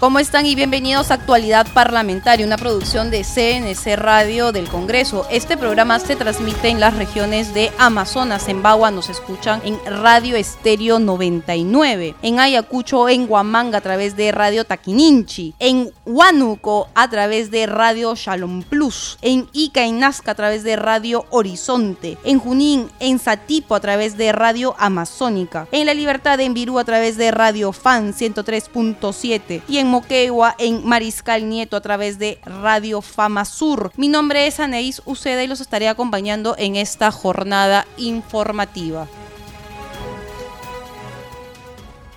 ¿Cómo están y bienvenidos a Actualidad Parlamentaria, una producción de CNC Radio del Congreso? Este programa se transmite en las regiones de Amazonas, en Bagua nos escuchan en Radio Estéreo 99, en Ayacucho, en Huamanga a través de Radio Taquininchi, en Huánuco a través de Radio Shalom Plus, en Ica y Nazca a través de Radio Horizonte, en Junín, en Satipo a través de Radio Amazónica, en La Libertad en Virú a través de Radio Fan 103.7 y en Moquegua, en Mariscal Nieto a través de Radio Fama Sur. Mi nombre es Anaís Uceda y los estaré acompañando en esta jornada informativa.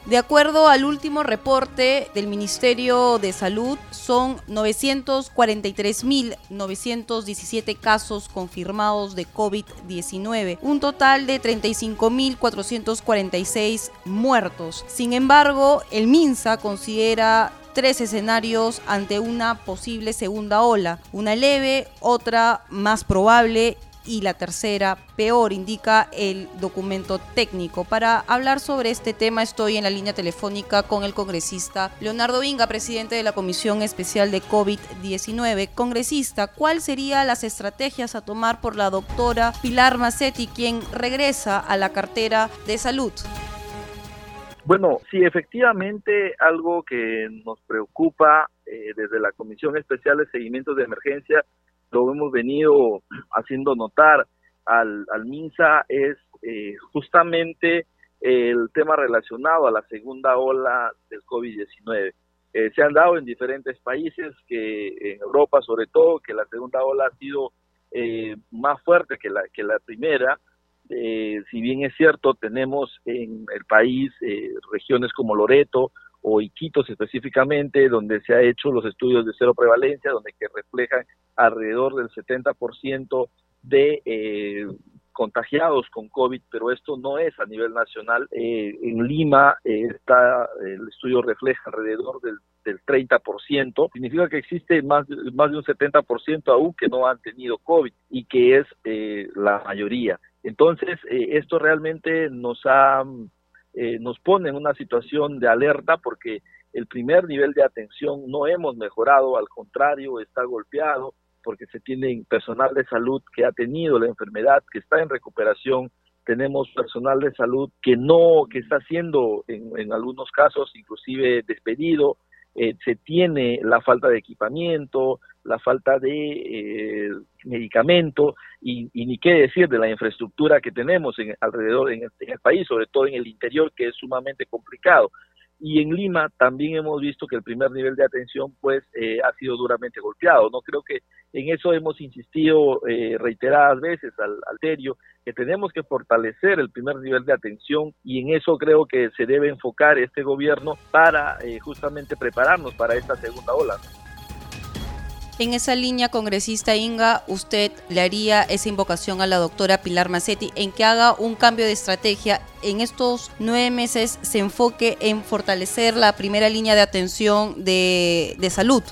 De acuerdo al último reporte del Ministerio de Salud, son 943.917 casos confirmados de COVID-19, un total de 35.446 muertos. Sin embargo, el MINSA considera tres escenarios ante una posible segunda ola, una leve, otra más probable y la tercera peor, indica el documento técnico. Para hablar sobre este tema estoy en la línea telefónica con el congresista Leonardo Vinga, presidente de la Comisión Especial de COVID-19. Congresista, ¿cuáles serían las estrategias a tomar por la doctora Pilar Macetti, quien regresa a la cartera de salud? Bueno, sí, efectivamente algo que nos preocupa eh, desde la Comisión Especial de Seguimiento de Emergencia, lo hemos venido haciendo notar al, al MINSA, es eh, justamente el tema relacionado a la segunda ola del COVID-19. Eh, se han dado en diferentes países, que en Europa sobre todo, que la segunda ola ha sido más fuerte que la primera, eh, si bien es cierto, tenemos en el país eh, regiones como Loreto o Iquitos específicamente, donde se ha hecho los estudios de cero prevalencia, donde que reflejan alrededor del 70% de eh, contagiados con COVID, pero esto no es a nivel nacional. en Lima está el estudio refleja alrededor del, del 30%, significa que existe más, más de un 70% aún que no han tenido COVID y que es la mayoría. Entonces, eh, esto realmente nos ha, eh, nos pone en una situación de alerta porque el primer nivel de atención no hemos mejorado, al contrario, está golpeado porque se tiene personal de salud que ha tenido la enfermedad, que está en recuperación, tenemos personal de salud que no, que está siendo en, en algunos casos inclusive despedido, eh, se tiene la falta de equipamiento, la falta de eh, medicamento y, ni qué decir de la infraestructura que tenemos en, alrededor en el, país, sobre todo en el interior, que es sumamente complicado. Y en Lima también hemos visto que el primer nivel de atención pues eh, ha sido duramente golpeado. No creo que en eso hemos insistido eh, reiteradas veces al alterio que tenemos que fortalecer el primer nivel de atención y en eso creo que se debe enfocar este gobierno para justamente prepararnos para esta segunda ola. En esa línea, congresista Inga, usted le haría esa invocación a la doctora Pilar Macetti en que haga un cambio de estrategia en estos nueve meses, se enfoque en fortalecer la primera línea de atención de, salud.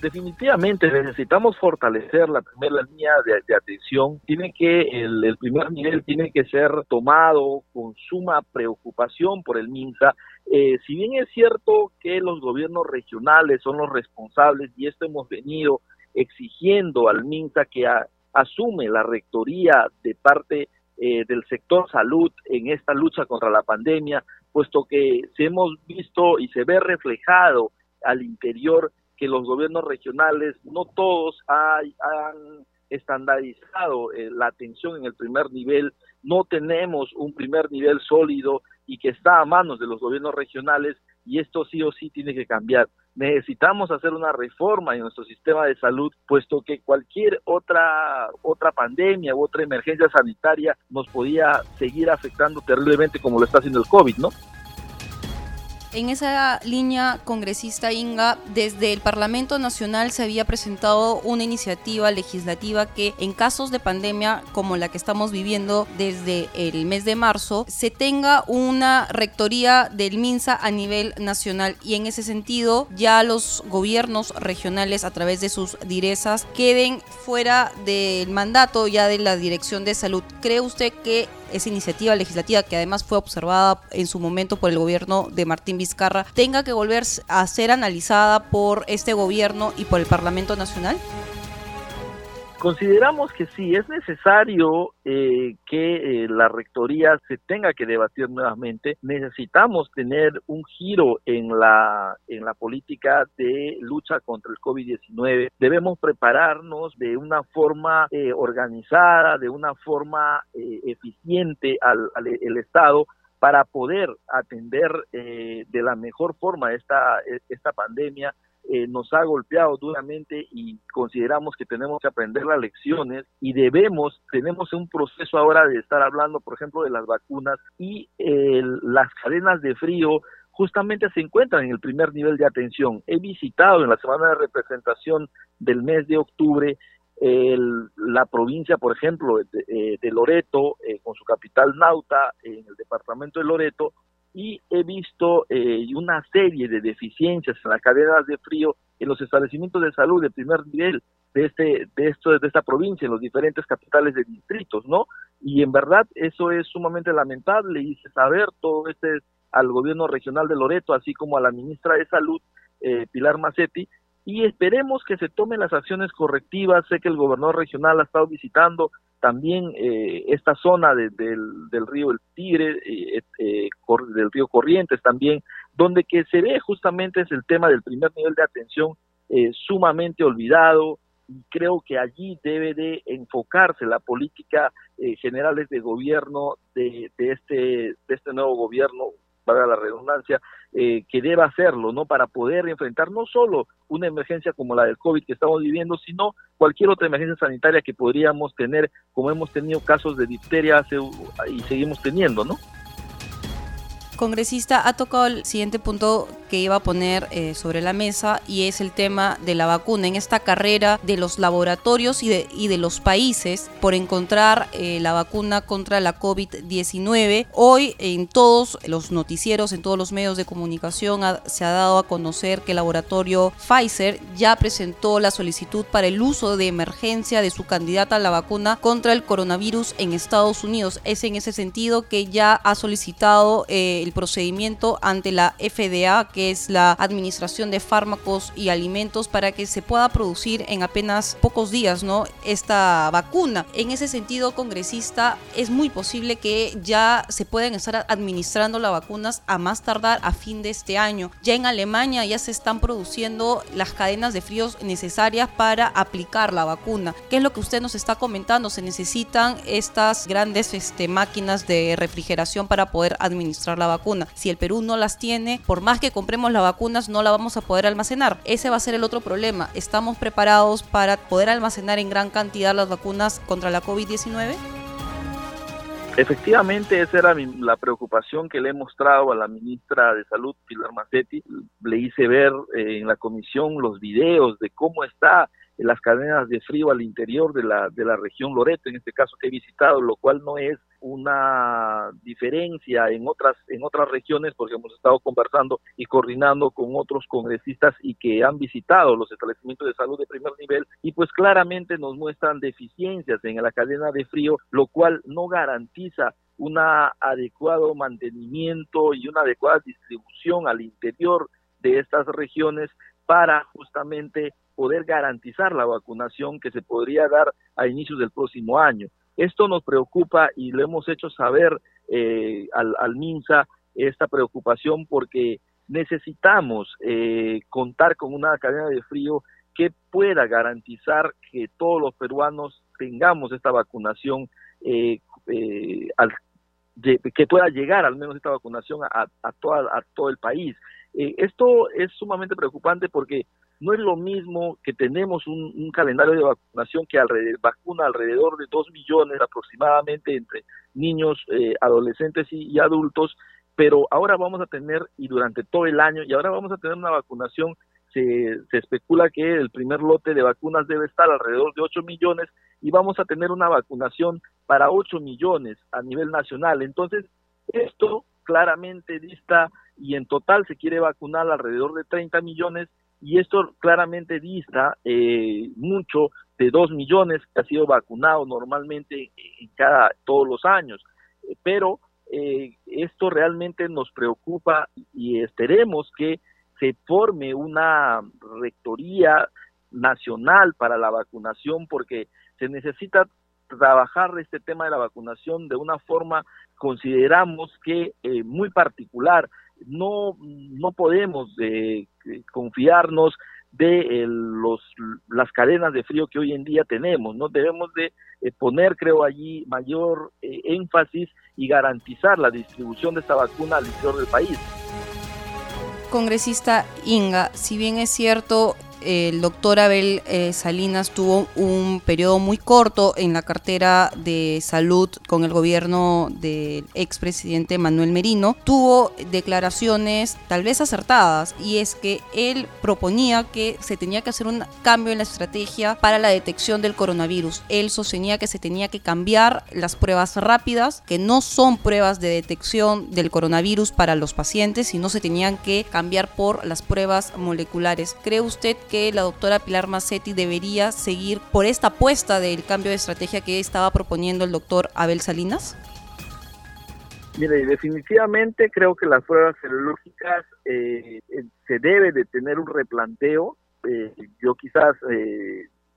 Definitivamente necesitamos fortalecer la primera línea de, atención. Tiene que el, el, primer nivel tiene que ser tomado con suma preocupación por el MINSA eh, si bien es cierto que los gobiernos regionales son los responsables y esto hemos venido exigiendo al MINSA que asume la rectoría de parte eh, del sector salud en esta lucha contra la pandemia, puesto que se hemos visto y se ve reflejado al interior que los gobiernos regionales, no todos han estandarizado eh, la atención en el primer nivel, no tenemos un primer nivel sólido y que está a manos de los gobiernos regionales y esto sí o sí tiene que cambiar. Necesitamos hacer una reforma en nuestro sistema de salud, puesto que cualquier otra otra pandemia u otra emergencia sanitaria nos podía seguir afectando terriblemente como lo está haciendo el COVID, ¿no? En esa línea, congresista Inga, desde el Parlamento Nacional se había presentado una iniciativa legislativa que en casos de pandemia como la que estamos viviendo desde el mes de marzo, se tenga una rectoría del MINSA a nivel nacional y en ese sentido ya los gobiernos regionales a través de sus direzas queden fuera del mandato ya de la Dirección de Salud. ¿Cree usted que esa iniciativa legislativa que además fue observada en su momento por el gobierno de Martín Vizcarra tenga que volver a ser analizada por este gobierno y por el Parlamento Nacional? Consideramos que sí, es necesario eh, que eh, la rectoría se tenga que debatir nuevamente. Necesitamos tener un giro en la, en la política de lucha contra el COVID-19. Debemos prepararnos de una forma eh, organizada, de una forma eficiente al, al el Estado para poder atender de la mejor forma esta, esta pandemia eh, nos ha golpeado duramente y consideramos que tenemos que aprender las lecciones y debemos, tenemos un proceso ahora de estar hablando, por ejemplo, de las vacunas y las cadenas de frío justamente se encuentran en el primer nivel de atención. He visitado en la semana de representación del mes de octubre la provincia, por ejemplo, de, eh, Loreto, eh, con su capital Nauta, en el departamento de Loreto, y he visto eh, una serie de deficiencias en las cadenas de frío en los establecimientos de salud de primer nivel de este de esto de esta provincia en los diferentes capitales de distritos no y en verdad eso es sumamente lamentable y saber todo este al gobierno regional de Loreto así como a la ministra de salud eh, Pilar Macetti y esperemos que se tomen las acciones correctivas. Sé que el gobernador regional ha estado visitando también eh, esta zona del, del, río El Tigre, eh, eh del río Corrientes también, donde que se ve justamente es el tema del primer nivel de atención eh, sumamente olvidado y creo que allí debe de enfocarse la política generales de gobierno de, de, este, de este nuevo gobierno para la redundancia, eh, que deba hacerlo, ¿no? Para poder enfrentar no solo una emergencia como la del COVID que estamos viviendo, sino cualquier otra emergencia sanitaria que podríamos tener, como hemos tenido casos de difteria hace, y seguimos teniendo, ¿no? congresista ha tocado el siguiente punto que iba a poner eh, sobre la mesa y es el tema de la vacuna en esta carrera de los laboratorios y de, y de los países por encontrar eh, la vacuna contra la COVID-19. Hoy en todos los noticieros, en todos los medios de comunicación se ha dado a conocer que el laboratorio Pfizer ya presentó la solicitud para el uso de emergencia de su candidata a la vacuna contra el coronavirus en Estados Unidos. Es en ese sentido que ya ha solicitado eh, procedimiento ante la FDA, que es la Administración de Fármacos y Alimentos, para que se pueda producir en apenas pocos días ¿no? esta vacuna. En ese sentido, congresista, es muy posible que ya se puedan estar administrando las vacunas a más tardar a fin de este año. Ya en Alemania ya se están produciendo las cadenas de fríos necesarias para aplicar la vacuna. ¿Qué es lo que usted nos está comentando? Se necesitan estas grandes este, máquinas de refrigeración para poder administrar la vacuna si el Perú no las tiene, por más que compremos las vacunas, no la vamos a poder almacenar. Ese va a ser el otro problema. ¿Estamos preparados para poder almacenar en gran cantidad las vacunas contra la COVID-19? Efectivamente, esa era la preocupación que le he mostrado a la ministra de Salud, Pilar Macetti. Le hice ver eh, en la comisión los videos de cómo está las cadenas de frío al interior de la, de la región Loreto, en este caso que he visitado, lo cual no es una diferencia en otras en otras regiones porque hemos estado conversando y coordinando con otros congresistas y que han visitado los establecimientos de salud de primer nivel y pues claramente nos muestran deficiencias en la cadena de frío, lo cual no garantiza un adecuado mantenimiento y una adecuada distribución al interior de estas regiones para justamente poder garantizar la vacunación que se podría dar a inicios del próximo año. Esto nos preocupa y lo hemos hecho saber eh, al, MINSA esta preocupación porque necesitamos eh, contar con una cadena de frío que pueda garantizar que todos los peruanos tengamos esta vacunación, eh, al, que pueda llegar al menos esta vacunación a todo el país. esto es sumamente preocupante porque no es lo mismo que tenemos un, calendario de vacunación que alrededor, vacuna alrededor de 2 millones aproximadamente entre niños, eh, adolescentes y, adultos, pero ahora vamos a tener, y durante todo el año, y ahora vamos a tener una vacunación, se, se especula que el primer lote de vacunas debe estar alrededor de 8 millones y vamos a tener una vacunación para 8 millones a nivel nacional. Entonces, esto claramente dista y en total se quiere vacunar alrededor de 30 millones y esto claramente dista eh, mucho de 2 millones que ha sido vacunado normalmente en cada todos los años. Eh, pero eh, esto realmente nos preocupa y esperemos que se forme una rectoría nacional para la vacunación porque se necesita trabajar este tema de la vacunación de una forma, consideramos que eh, muy particular. No, no podemos eh, confiarnos de los, las cadenas de frío que hoy en día tenemos. No debemos de eh, poner, creo, allí mayor énfasis y garantizar la distribución de esta vacuna al interior del país. Congresista Inga, si bien es cierto, el doctor Abel eh, Salinas tuvo un periodo muy corto en la cartera de salud con el gobierno del expresidente Manuel Merino, tuvo declaraciones tal vez acertadas y es que él proponía que se tenía que hacer un cambio en la estrategia para la detección del coronavirus. Él sostenía que se tenía que cambiar las pruebas rápidas, que no son pruebas de detección del coronavirus para los pacientes, sino se tenían que cambiar por las pruebas moleculares. ¿Cree usted que la doctora Pilar Massetti debería seguir por esta apuesta del cambio de estrategia que estaba proponiendo el doctor Abel Salinas? Mire, definitivamente creo que las pruebas serológicas eh, eh, se debe de tener un replanteo. Eh, yo quizás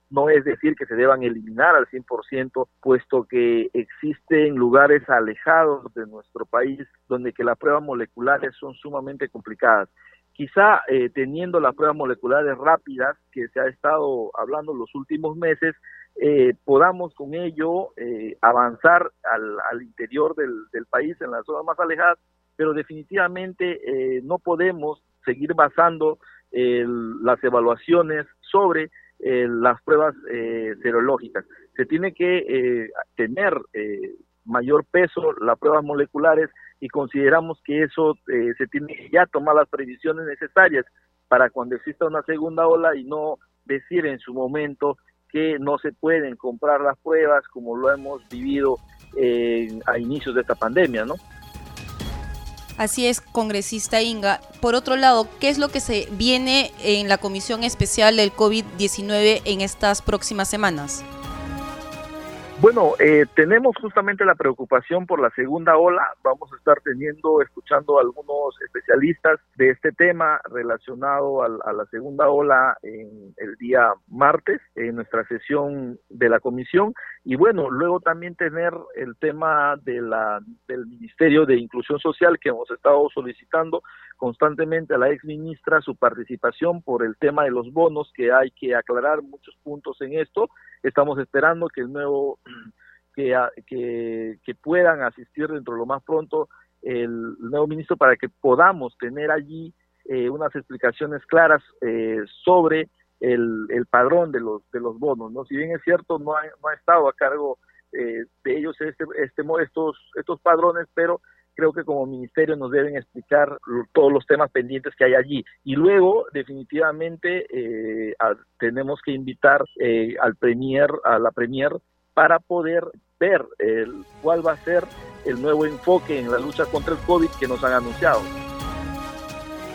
no es decir que se deban eliminar al 100%, puesto que existen lugares alejados de nuestro país donde que las pruebas moleculares son sumamente complicadas quizá eh, teniendo las pruebas moleculares rápidas que se ha estado hablando los últimos meses, eh, podamos con ello eh, avanzar al, al interior del, del, país, en las zonas más alejadas, pero definitivamente no podemos seguir basando las evaluaciones sobre las pruebas serológicas. Se tiene que tener mayor peso las pruebas moleculares y consideramos que eso eh, se tiene que ya tomar las previsiones necesarias para cuando exista una segunda ola y no decir en su momento que no se pueden comprar las pruebas como lo hemos vivido eh, a inicios de esta pandemia, ¿no? Así es, congresista Inga. Por otro lado, ¿qué es lo que se viene en la Comisión Especial del COVID-19 en estas próximas semanas? Bueno, eh, tenemos justamente la preocupación por la segunda ola. Vamos a estar teniendo, escuchando a algunos especialistas de este tema relacionado a, la segunda ola en el día martes en nuestra sesión de la comisión. Y bueno, luego también tener el tema de la, del Ministerio de Inclusión Social que hemos estado solicitando constantemente a la ex ministra su participación por el tema de los bonos, que hay que aclarar muchos puntos en esto. Estamos esperando que el nuevo que, que, que puedan asistir dentro de lo más pronto el nuevo ministro para que podamos tener allí eh, unas explicaciones claras eh, sobre el, el, padrón de los de los bonos no si bien es cierto no ha, no ha estado a cargo eh, de ellos este, este estos estos padrones pero creo que como ministerio nos deben explicar todos los temas pendientes que hay allí. Y luego, definitivamente, eh, tenemos que invitar eh, al premier, a la premier, para poder ver el, cuál va a ser el nuevo enfoque en la lucha contra el COVID que nos han anunciado.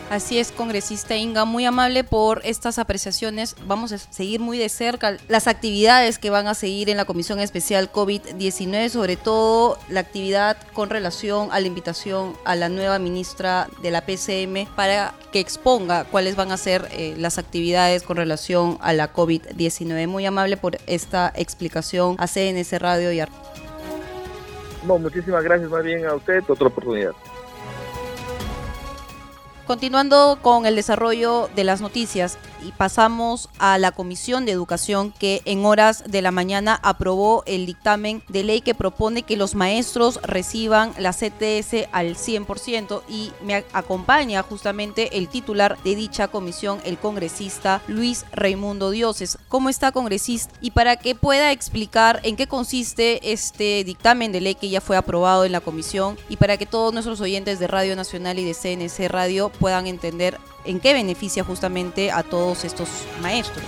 Así es, congresista Inga, muy amable por estas apreciaciones. Vamos a seguir muy de cerca las actividades que van a seguir en la Comisión Especial COVID-19, sobre todo la actividad con relación a la invitación a la nueva ministra de la PCM para que exponga cuáles van a ser eh, las actividades con relación a la COVID-19. Muy amable por esta explicación a CNS Radio y a... No, muchísimas gracias más bien a usted, otra oportunidad. Continuando con el desarrollo de las noticias, y pasamos a la Comisión de Educación que en horas de la mañana aprobó el dictamen de ley que propone que los maestros reciban la CTS al 100% y me acompaña justamente el titular de dicha comisión, el congresista Luis Raimundo Dioses. ¿Cómo está congresista? Y para que pueda explicar en qué consiste este dictamen de ley que ya fue aprobado en la comisión y para que todos nuestros oyentes de Radio Nacional y de CNC Radio puedan entender en qué beneficia justamente a todos estos maestros.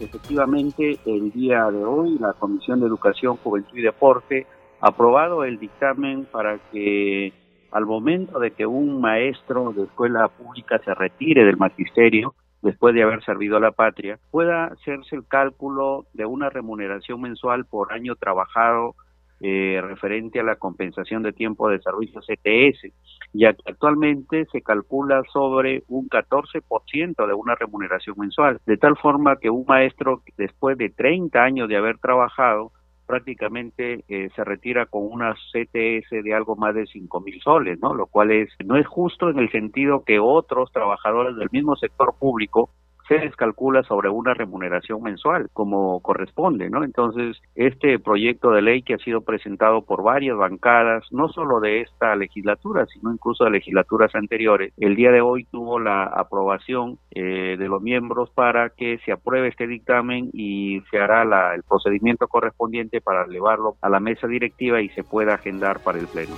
Efectivamente, el día de hoy la Comisión de Educación, Juventud y Deporte ha aprobado el dictamen para que al momento de que un maestro de escuela pública se retire del magisterio, después de haber servido a la patria, pueda hacerse el cálculo de una remuneración mensual por año trabajado eh, referente a la compensación de tiempo de servicio CTS, que actualmente se calcula sobre un 14% de una remuneración mensual, de tal forma que un maestro después de 30 años de haber trabajado prácticamente eh, se retira con una CTS de algo más de cinco mil soles, ¿no? Lo cual es no es justo en el sentido que otros trabajadores del mismo sector público se les calcula sobre una remuneración mensual, como corresponde, ¿no? Entonces, este proyecto de ley que ha sido presentado por varias bancadas, no solo de esta legislatura, sino incluso de legislaturas anteriores, el día de hoy tuvo la aprobación eh, de los miembros para que se apruebe este dictamen y se hará la, el procedimiento correspondiente para elevarlo a la mesa directiva y se pueda agendar para el Pleno.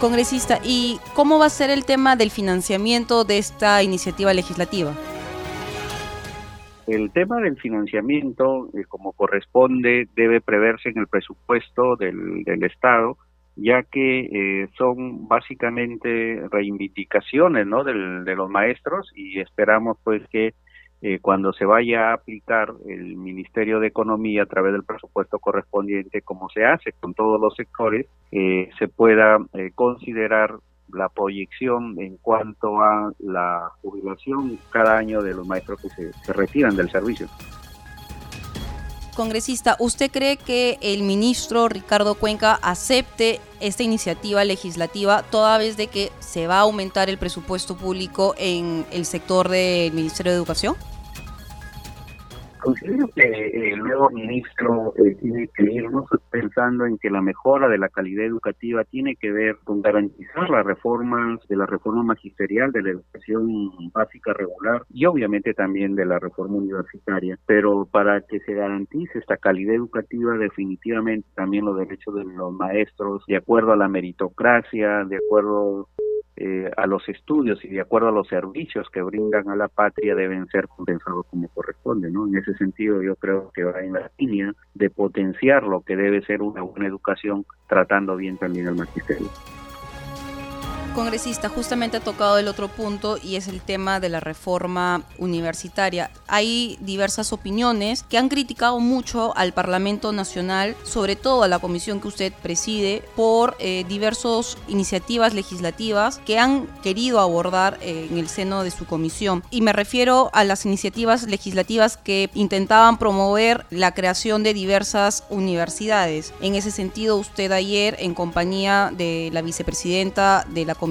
Congresista, ¿y cómo va a ser el tema del financiamiento de esta iniciativa legislativa? El tema del financiamiento, eh, como corresponde, debe preverse en el presupuesto del, Estado, ya que eh, son básicamente reivindicaciones ¿no? Del, de los maestros y esperamos pues que eh, cuando se vaya a aplicar el Ministerio de Economía a través del presupuesto correspondiente, como se hace con todos los sectores, eh, se pueda eh, considerar la proyección en cuanto a la jubilación cada año de los maestros que se, se retiran del servicio. Congresista, ¿usted cree que el ministro Ricardo Cuenca acepte esta iniciativa legislativa toda vez de que se va a aumentar el presupuesto público en el sector del Ministerio de Educación? Considero que el nuevo ministro eh, tiene que irnos pensando en que la mejora de la calidad educativa tiene que ver con garantizar las reformas de la reforma magisterial de la educación básica regular y obviamente también de la reforma universitaria. Pero para que se garantice esta calidad educativa, definitivamente también los derechos de los maestros, de acuerdo a la meritocracia, de acuerdo eh, a los estudios y de acuerdo a los servicios que brindan a la patria deben ser compensados como corresponde, ¿no? En ese sentido yo creo que va en la línea de potenciar lo que debe ser una buena educación tratando bien también al magisterio congresista justamente ha tocado el otro punto y es el tema de la reforma universitaria. Hay diversas opiniones que han criticado mucho al Parlamento Nacional, sobre todo a la comisión que usted preside, por eh, diversas iniciativas legislativas que han querido abordar eh, en el seno de su comisión. Y me refiero a las iniciativas legislativas que intentaban promover la creación de diversas universidades. En ese sentido, usted ayer, en compañía de la vicepresidenta de la comisión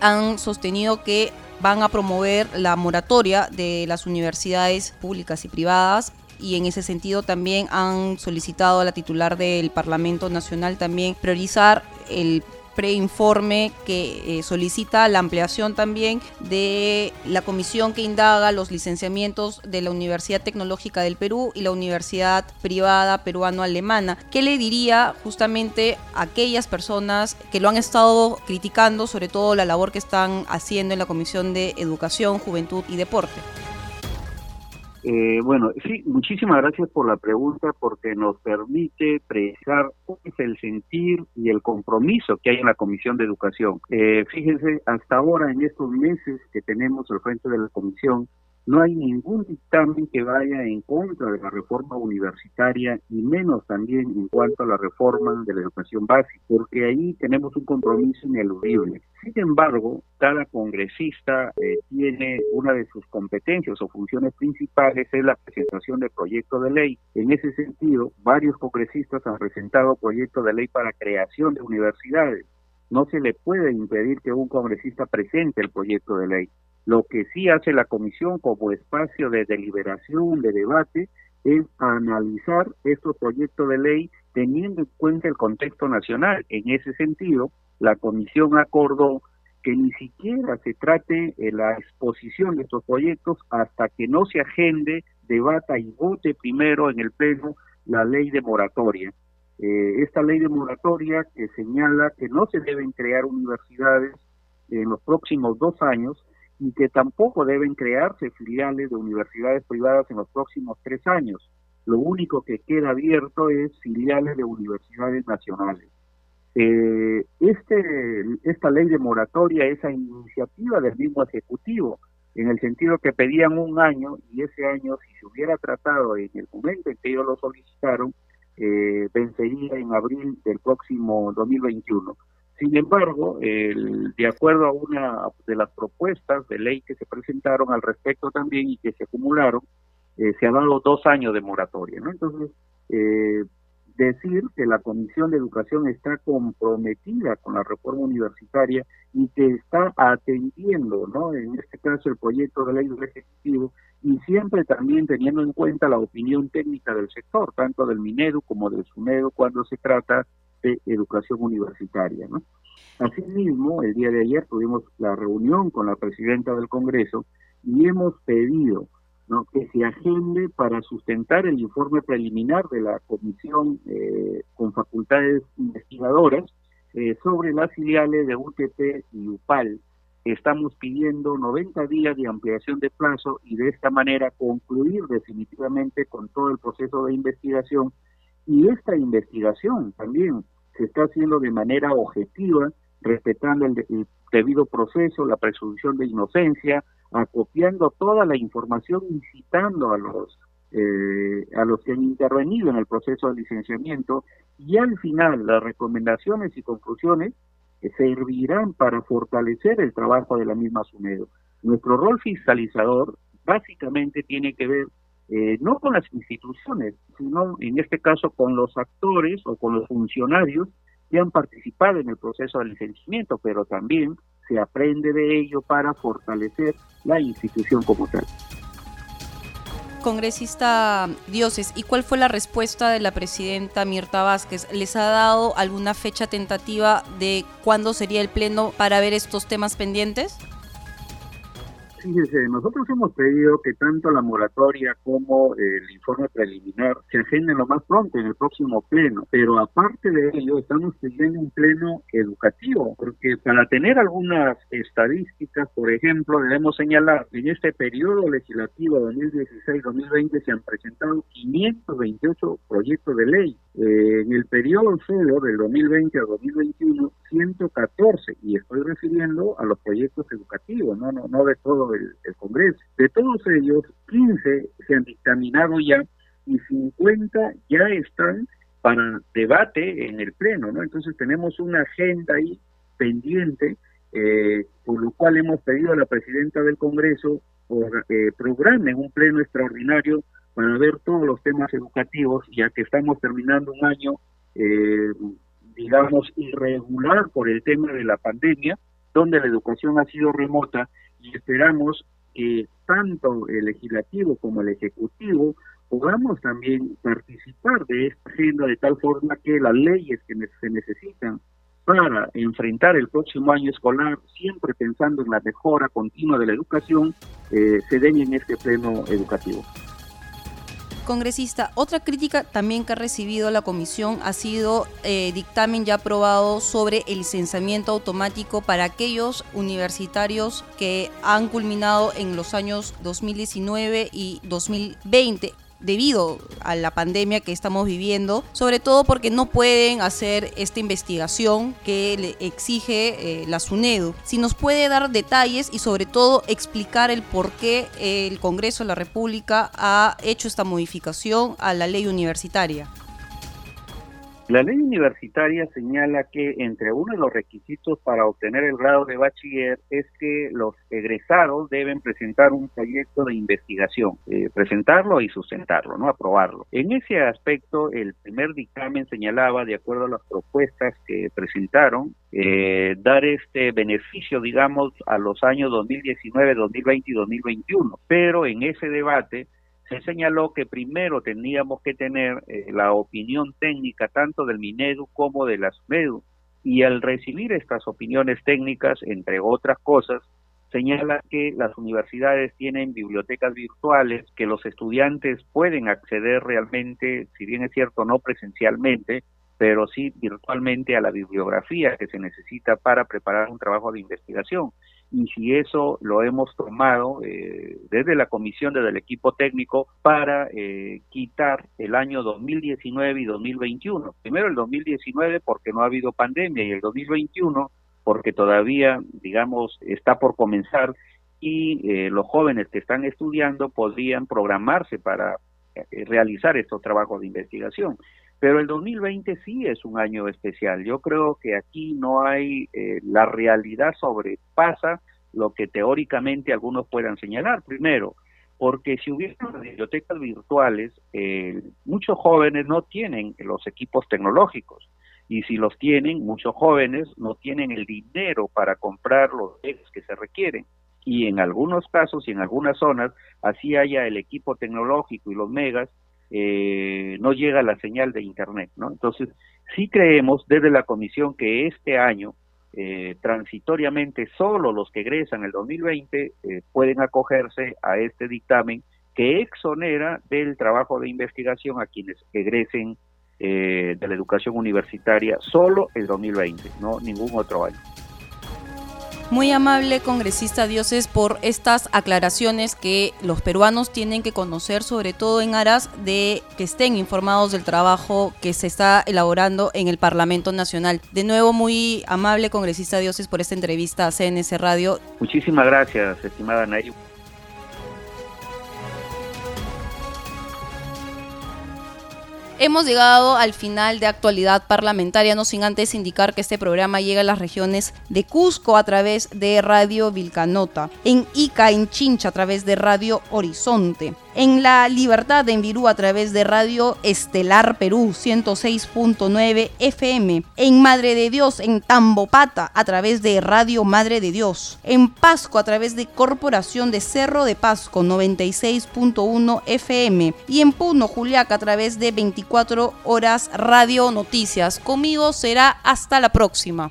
han sostenido que van a promover la moratoria de las universidades públicas y privadas y en ese sentido también han solicitado a la titular del Parlamento Nacional también priorizar el preinforme que eh, solicita la ampliación también de la comisión que indaga los licenciamientos de la Universidad Tecnológica del Perú y la Universidad Privada Peruano-Alemana. ¿Qué le diría justamente a aquellas personas que lo han estado criticando, sobre todo la labor que están haciendo en la Comisión de Educación, Juventud y Deporte? Eh, bueno, sí, muchísimas gracias por la pregunta porque nos permite precisar cuál es el sentir y el compromiso que hay en la Comisión de Educación. Eh, fíjense, hasta ahora en estos meses que tenemos al frente de la Comisión, no hay ningún dictamen que vaya en contra de la reforma universitaria y menos también en cuanto a la reforma de la educación básica, porque ahí tenemos un compromiso ineludible. Sin embargo, cada congresista eh, tiene una de sus competencias o funciones principales es la presentación de proyectos de ley. En ese sentido, varios congresistas han presentado proyectos de ley para creación de universidades. No se le puede impedir que un congresista presente el proyecto de ley Lo que sí hace la comisión como espacio de deliberación, de debate, es analizar estos proyectos de ley teniendo en cuenta el contexto nacional. En ese sentido, la comisión acordó que ni siquiera se trate la exposición de estos proyectos hasta que no se agende, debata y vote primero en el Pleno la ley de moratoria. Eh, esta ley de moratoria que señala que no se deben crear universidades en los próximos dos años y que tampoco deben crearse filiales de universidades privadas en los próximos tres años. Lo único que queda abierto es filiales de universidades nacionales. Eh, este, esta ley de moratoria, esa iniciativa del mismo Ejecutivo, en el sentido que pedían un año y ese año, si se hubiera tratado en el momento en que ellos lo solicitaron, eh, vencería en abril del próximo 2021. Sin embargo, el, de acuerdo a una de las propuestas de ley que se presentaron al respecto también y que se acumularon, eh, se ha dado dos años de moratoria. ¿no? Entonces, eh, decir que la Comisión de Educación está comprometida con la reforma universitaria y que está atendiendo, ¿no? En este caso el proyecto de ley del Ejecutivo y siempre también teniendo en cuenta la opinión técnica del sector, tanto del Minedu como del SUNEDU cuando se trata de educación universitaria, ¿no? Asimismo, el día de ayer tuvimos la reunión con la presidenta del Congreso y hemos pedido que se agende para sustentar el informe preliminar de la comisión eh, con facultades investigadoras eh, sobre las filiales de UTP y UPAL. Estamos pidiendo 90 días de ampliación de plazo y de esta manera concluir definitivamente con todo el proceso de investigación. Y esta investigación también se está haciendo de manera objetiva, respetando el debido proceso, la presunción de inocencia, acopiando toda la información, incitando a los eh, a los que han intervenido en el proceso de licenciamiento y al final las recomendaciones y conclusiones servirán para fortalecer el trabajo de la misma SUNEDO. Nuestro rol fiscalizador básicamente tiene que ver eh, no con las instituciones, sino en este caso con los actores o con los funcionarios que han participado en el proceso de licenciamiento, pero también se aprende de ello para fortalecer la institución como tal. Congresista Dioses, ¿y cuál fue la respuesta de la presidenta Mirta Vázquez? ¿Les ha dado alguna fecha tentativa de cuándo sería el pleno para ver estos temas pendientes? Fíjese, nosotros hemos pedido que tanto la moratoria como el informe preliminar se agenden lo más pronto en el próximo pleno, pero aparte de ello estamos pidiendo un pleno educativo, porque para tener algunas estadísticas, por ejemplo, debemos señalar, en este periodo legislativo 2016-2020 se han presentado 528 proyectos de ley, eh, en el periodo solo del 2020 a 2021 114 y estoy refiriendo a los proyectos educativos, no no no de todo el, Congreso. De todos ellos, 15 se han dictaminado ya y 50 ya están para debate en el Pleno, ¿no? Entonces tenemos una agenda ahí pendiente, eh, por lo cual hemos pedido a la presidenta del Congreso por, eh, un Pleno extraordinario para ver todos los temas educativos, ya que estamos terminando un año, eh, digamos, irregular por el tema de la pandemia, donde la educación ha sido remota y esperamos que tanto el legislativo como el ejecutivo podamos también participar de esta agenda de tal forma que las leyes que se necesitan para enfrentar el próximo año escolar, siempre pensando en la mejora continua de la educación, eh, se den en este pleno educativo. Congresista, otra crítica también que ha recibido la comisión ha sido eh, dictamen ya aprobado sobre el licenciamiento automático para aquellos universitarios que han culminado en los años 2019 y 2020 debido a la pandemia que estamos viviendo, sobre todo porque no pueden hacer esta investigación que le exige eh, la SUNEDU. Si nos puede dar detalles y sobre todo explicar el por qué el Congreso de la República ha hecho esta modificación a la ley universitaria. La ley universitaria señala que entre uno de los requisitos para obtener el grado de bachiller es que los egresados deben presentar un proyecto de investigación, eh, presentarlo y sustentarlo, no aprobarlo. En ese aspecto, el primer dictamen señalaba, de acuerdo a las propuestas que presentaron, eh, dar este beneficio, digamos, a los años 2019, 2020 y 2021. Pero en ese debate se señaló que primero teníamos que tener eh, la opinión técnica tanto del Minedu como de la SUMEDU y al recibir estas opiniones técnicas, entre otras cosas, señala que las universidades tienen bibliotecas virtuales, que los estudiantes pueden acceder realmente, si bien es cierto, no presencialmente, pero sí virtualmente a la bibliografía que se necesita para preparar un trabajo de investigación y si eso lo hemos tomado eh, desde la comisión, desde el equipo técnico, para eh, quitar el año 2019 y 2021. Primero el 2019 porque no ha habido pandemia y el 2021 porque todavía, digamos, está por comenzar y eh, los jóvenes que están estudiando podrían programarse para realizar estos trabajos de investigación. Pero el 2020 sí es un año especial. Yo creo que aquí no hay, eh, la realidad sobrepasa lo que teóricamente algunos puedan señalar. Primero, porque si hubiera bibliotecas virtuales, muchos jóvenes no tienen los equipos tecnológicos. Y si los tienen, muchos jóvenes no tienen el dinero para comprar los que se requieren. Y en algunos casos y en algunas zonas, así haya el equipo tecnológico y los megas, eh, no llega la señal de Internet. ¿no? Entonces, sí creemos desde la Comisión que este año, eh, transitoriamente, solo los que egresan el 2020 eh, pueden acogerse a este dictamen que exonera del trabajo de investigación a quienes egresen de la educación universitaria solo el 2020, no ningún otro año. Muy amable congresista Dioses por estas aclaraciones que los peruanos tienen que conocer, sobre todo en aras de que estén informados del trabajo que se está elaborando en el Parlamento Nacional. De nuevo, muy amable congresista Dioses por esta entrevista a CNS Radio. Muchísimas gracias, estimada Nayu. Hemos llegado al final de actualidad parlamentaria, no sin antes indicar que este programa llega a las regiones de Cusco a través de Radio Vilcanota, en Ica, en Chincha a través de Radio Horizonte, en La Libertad en Virú a través de Radio Estelar Perú 106.9 FM, en Madre de Dios en Tambopata a través de Radio Madre de Dios, en Pasco a través de Corporación de Cerro de Pasco 96.1 FM y en Puno Juliaca a través de 24 horas Radio Noticias. Conmigo será hasta la próxima.